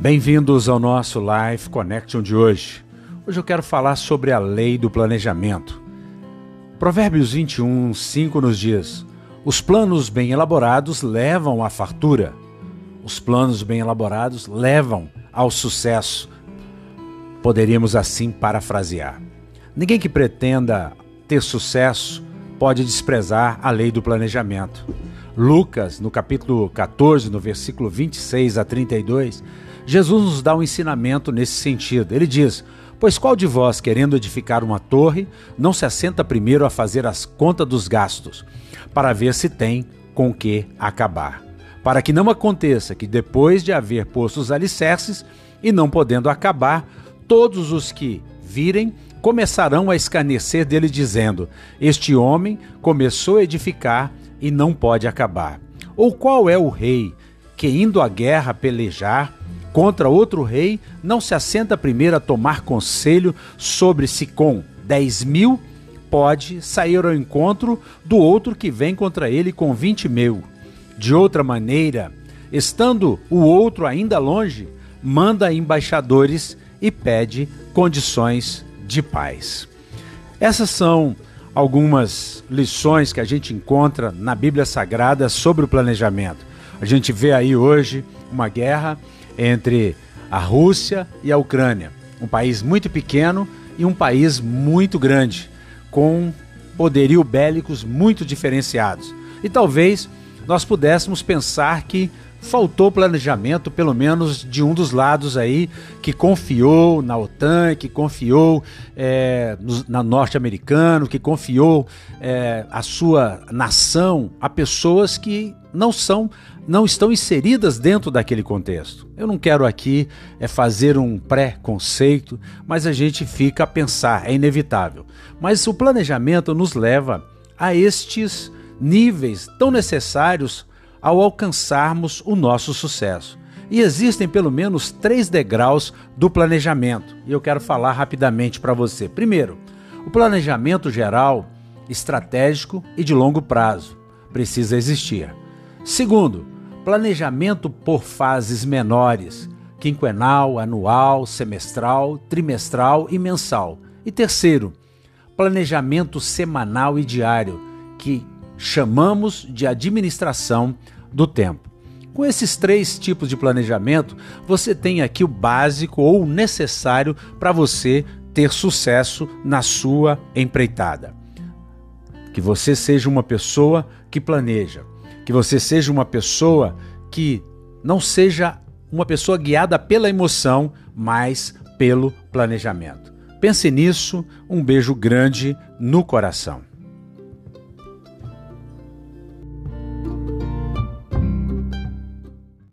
Bem-vindos ao nosso Life Connection de hoje. Hoje eu quero falar sobre a lei do planejamento. Provérbios 21, 5 nos diz: Os planos bem elaborados levam à fartura, os planos bem elaborados levam ao sucesso. Poderíamos assim parafrasear. Ninguém que pretenda ter sucesso pode desprezar a lei do planejamento. Lucas, no capítulo 14, no versículo 26 a 32, Jesus nos dá um ensinamento nesse sentido. Ele diz: Pois qual de vós, querendo edificar uma torre, não se assenta primeiro a fazer as contas dos gastos, para ver se tem com que acabar? Para que não aconteça que, depois de haver posto os alicerces e não podendo acabar, todos os que virem começarão a escarnecer dele, dizendo: Este homem começou a edificar e não pode acabar. Ou qual é o rei que, indo à guerra pelejar, contra outro rei, não se assenta primeiro a tomar conselho sobre se com dez mil pode sair ao encontro do outro que vem contra ele com vinte mil. De outra maneira, estando o outro ainda longe, manda embaixadores e pede condições de paz. Essas são algumas lições que a gente encontra na Bíblia Sagrada sobre o planejamento. A gente vê aí hoje uma guerra entre a Rússia e a Ucrânia. Um país muito pequeno e um país muito grande, com poderio bélicos muito diferenciados. E talvez nós pudéssemos pensar que faltou planejamento, pelo menos de um dos lados aí, que confiou na OTAN, que confiou é, no, na norte-americano, que confiou é, a sua nação a pessoas que não são, não estão inseridas dentro daquele contexto. Eu não quero aqui é fazer um pré-conceito, mas a gente fica a pensar, é inevitável. Mas o planejamento nos leva a estes níveis tão necessários ao alcançarmos o nosso sucesso. E existem pelo menos três degraus do planejamento, e eu quero falar rapidamente para você. Primeiro, o planejamento geral, estratégico e de longo prazo precisa existir. Segundo, planejamento por fases menores, quinquenal, anual, semestral, trimestral e mensal. E terceiro, planejamento semanal e diário, que chamamos de administração do tempo. Com esses três tipos de planejamento, você tem aqui o básico ou necessário para você ter sucesso na sua empreitada. Que você seja uma pessoa que planeja, que você seja uma pessoa que não seja uma pessoa guiada pela emoção, mas pelo planejamento. Pense nisso, um beijo grande no coração.